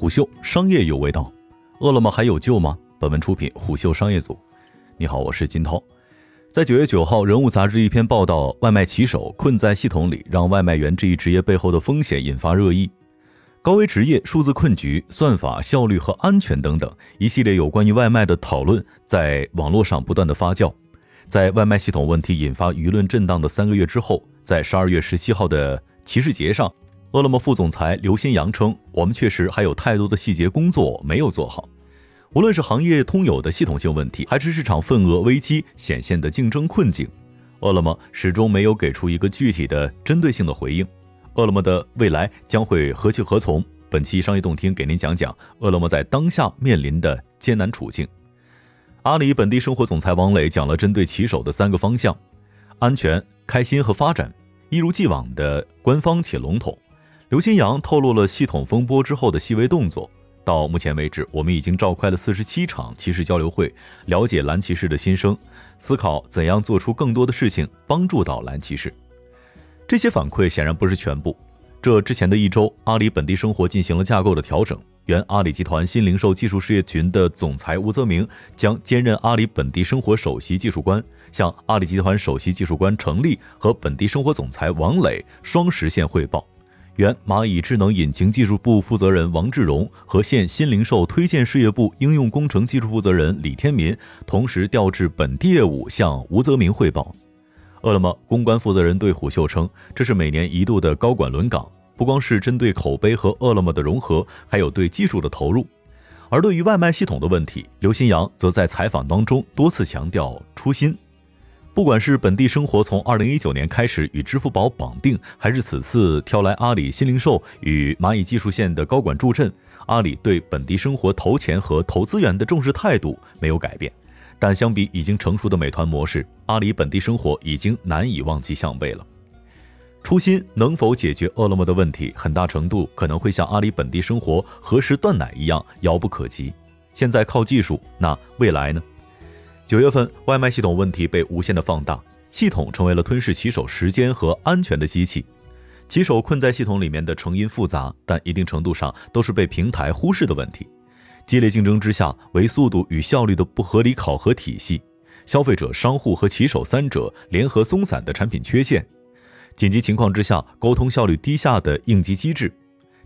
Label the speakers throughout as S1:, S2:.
S1: 虎嗅商业有味道，饿了么还有救吗？本文出品虎嗅商业组。你好，我是金涛。在九月九号，《人物》杂志一篇报道，外卖骑手困在系统里，让外卖员这一职业背后的风险引发热议。高危职业、数字困局、算法效率和安全等等一系列有关于外卖的讨论，在网络上不断的发酵。在外卖系统问题引发舆论震荡的三个月之后，在十二月十七号的骑士节上。饿了么副总裁刘新阳称：“我们确实还有太多的细节工作没有做好，无论是行业通有的系统性问题，还是市场份额危机显现的竞争困境，饿了么始终没有给出一个具体的针对性的回应。饿了么的未来将会何去何从？本期商业动听给您讲讲饿了么在当下面临的艰难处境。阿里本地生活总裁王磊讲了针对骑手的三个方向：安全、开心和发展，一如既往的官方且笼统。”刘新阳透露了系统风波之后的细微动作。到目前为止，我们已经召开了四十七场骑士交流会，了解蓝骑士的心声，思考怎样做出更多的事情帮助到蓝骑士。这些反馈显然不是全部。这之前的一周，阿里本地生活进行了架构的调整。原阿里集团新零售技术事业群的总裁吴泽明将兼任阿里本地生活首席技术官，向阿里集团首席技术官程立和本地生活总裁王磊双实现汇报。原蚂蚁智能引擎技术部负责人王志荣和现新零售推荐事业部应用工程技术负责人李天民同时调至本地业务，向吴泽明汇报。饿了么公关负责人对虎嗅称，这是每年一度的高管轮岗，不光是针对口碑和饿了么的融合，还有对技术的投入。而对于外卖系统的问题，刘新阳则在采访当中多次强调初心。不管是本地生活从二零一九年开始与支付宝绑定，还是此次挑来阿里新零售与蚂蚁技术线的高管助阵，阿里对本地生活投钱和投资源的重视态度没有改变。但相比已经成熟的美团模式，阿里本地生活已经难以望其项背了。初心能否解决饿了么的问题，很大程度可能会像阿里本地生活何时断奶一样遥不可及。现在靠技术，那未来呢？九月份，外卖系统问题被无限的放大，系统成为了吞噬骑手时间和安全的机器。骑手困在系统里面的成因复杂，但一定程度上都是被平台忽视的问题。激烈竞争之下，为速度与效率的不合理考核体系，消费者、商户和骑手三者联合松散的产品缺陷，紧急情况之下沟通效率低下的应急机制，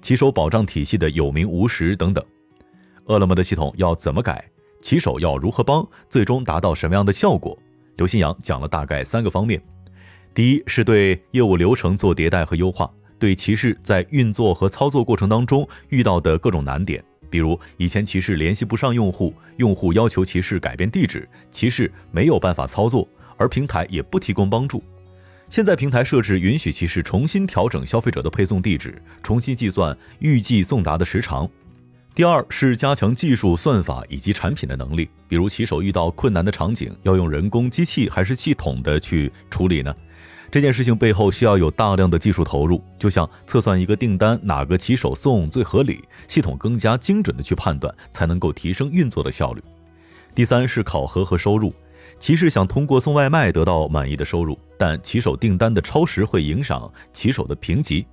S1: 骑手保障体系的有名无实等等。饿了么的系统要怎么改？骑手要如何帮，最终达到什么样的效果？刘新阳讲了大概三个方面：第一是对业务流程做迭代和优化，对骑士在运作和操作过程当中遇到的各种难点，比如以前骑士联系不上用户，用户要求骑士改变地址，骑士没有办法操作，而平台也不提供帮助。现在平台设置允许骑士重新调整消费者的配送地址，重新计算预计送达的时长。第二是加强技术、算法以及产品的能力，比如骑手遇到困难的场景，要用人工、机器还是系统的去处理呢？这件事情背后需要有大量的技术投入，就像测算一个订单哪个骑手送最合理，系统更加精准的去判断，才能够提升运作的效率。第三是考核和收入，骑士想通过送外卖得到满意的收入，但骑手订单的超时会影响骑手的评级，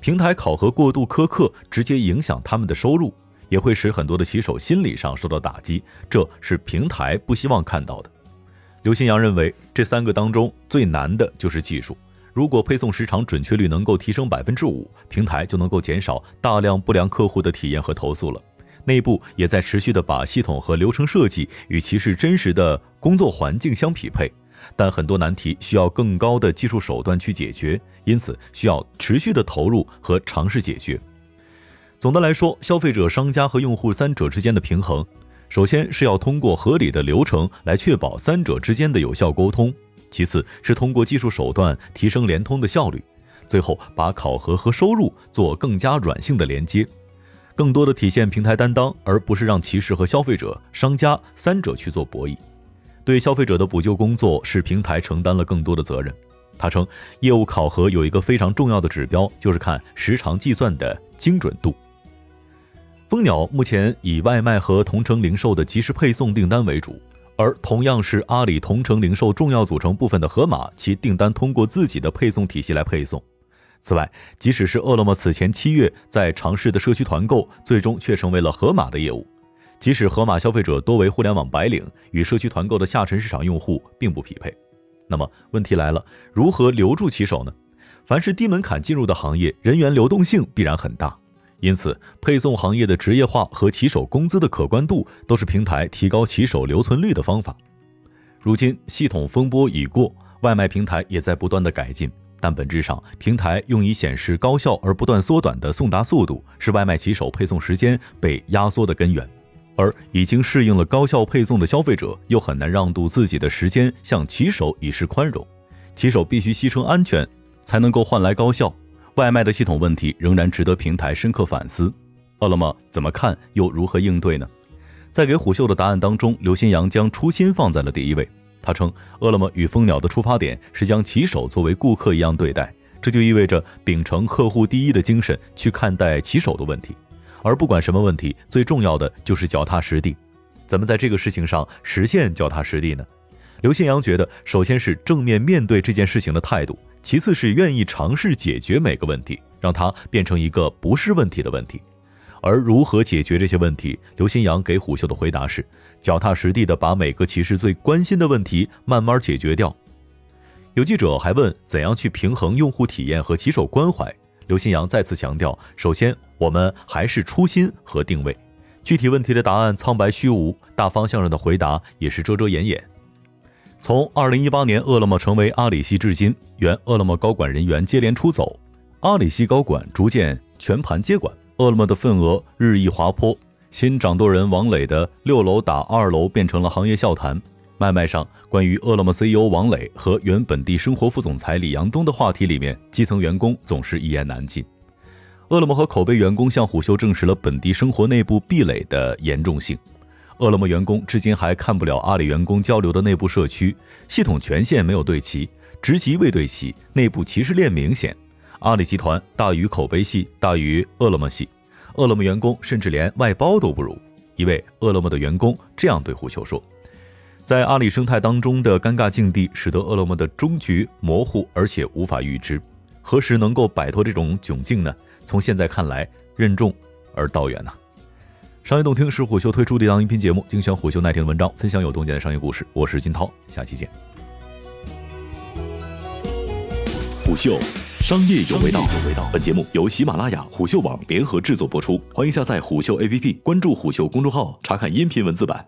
S1: 平台考核过度苛刻，直接影响他们的收入。也会使很多的骑手心理上受到打击，这是平台不希望看到的。刘新阳认为，这三个当中最难的就是技术。如果配送时长准确率能够提升百分之五，平台就能够减少大量不良客户的体验和投诉了。内部也在持续的把系统和流程设计与骑士真实的工作环境相匹配，但很多难题需要更高的技术手段去解决，因此需要持续的投入和尝试解决。总的来说，消费者、商家和用户三者之间的平衡，首先是要通过合理的流程来确保三者之间的有效沟通；其次是通过技术手段提升联通的效率；最后把考核和收入做更加软性的连接，更多的体现平台担当，而不是让骑士和消费者、商家三者去做博弈。对消费者的补救工作是平台承担了更多的责任。他称，业务考核有一个非常重要的指标，就是看时长计算的精准度。蜂鸟目前以外卖和同城零售的即时配送订单为主，而同样是阿里同城零售重要组成部分的盒马，其订单通过自己的配送体系来配送。此外，即使是饿了么此前七月在尝试的社区团购，最终却成为了盒马的业务。即使盒马消费者多为互联网白领，与社区团购的下沉市场用户并不匹配。那么问题来了，如何留住骑手呢？凡是低门槛进入的行业，人员流动性必然很大，因此配送行业的职业化和骑手工资的可观度，都是平台提高骑手留存率的方法。如今系统风波已过，外卖平台也在不断的改进。但本质上，平台用以显示高效而不断缩短的送达速度，是外卖骑手配送时间被压缩的根源。而已经适应了高效配送的消费者，又很难让渡自己的时间向骑手以示宽容。骑手必须牺牲安全，才能够换来高效。外卖的系统问题仍然值得平台深刻反思。饿了么怎么看，又如何应对呢？在给虎嗅的答案当中，刘新阳将初心放在了第一位。他称，饿了么与蜂鸟的出发点是将骑手作为顾客一样对待，这就意味着秉承客户第一的精神去看待骑手的问题，而不管什么问题，最重要的就是脚踏实地。怎么在这个事情上实现脚踏实地呢？刘新阳觉得，首先是正面面对这件事情的态度，其次是愿意尝试解决每个问题，让它变成一个不是问题的问题。而如何解决这些问题？刘新阳给虎嗅的回答是：脚踏实地的把每个骑士最关心的问题慢慢解决掉。有记者还问怎样去平衡用户体验和骑手关怀？刘新阳再次强调：首先，我们还是初心和定位。具体问题的答案苍白虚无，大方向上的回答也是遮遮掩掩。从二零一八年饿了么成为阿里系至今，原饿了么高管人员接连出走，阿里系高管逐渐全盘接管。饿了么的份额日益滑坡，新掌舵人王磊的六楼打二楼变成了行业笑谈。外卖上关于饿了么 CEO 王磊和原本地生活副总裁李阳东的话题里面，基层员工总是一言难尽。饿了么和口碑员工向虎嗅证实了本地生活内部壁垒的严重性。饿了么员工至今还看不了阿里员工交流的内部社区系统权限没有对齐，职级未对齐，内部歧视链明显。阿里集团大于口碑系，大于饿了么系，饿了么员工甚至连外包都不如。一位饿了么的员工这样对虎嗅说：“在阿里生态当中的尴尬境地，使得饿了么的终局模糊，而且无法预知。何时能够摆脱这种窘境呢？从现在看来，任重而道远呐。”商业洞听是虎嗅推出的一档音频节目，精选虎嗅耐听的文章，分享有洞见的商业故事。我是金涛，下期见。
S2: 虎嗅。商业有味道。本节目由喜马拉雅、虎嗅网联合制作播出，欢迎下载虎嗅 APP，关注虎嗅公众号，查看音频文字版。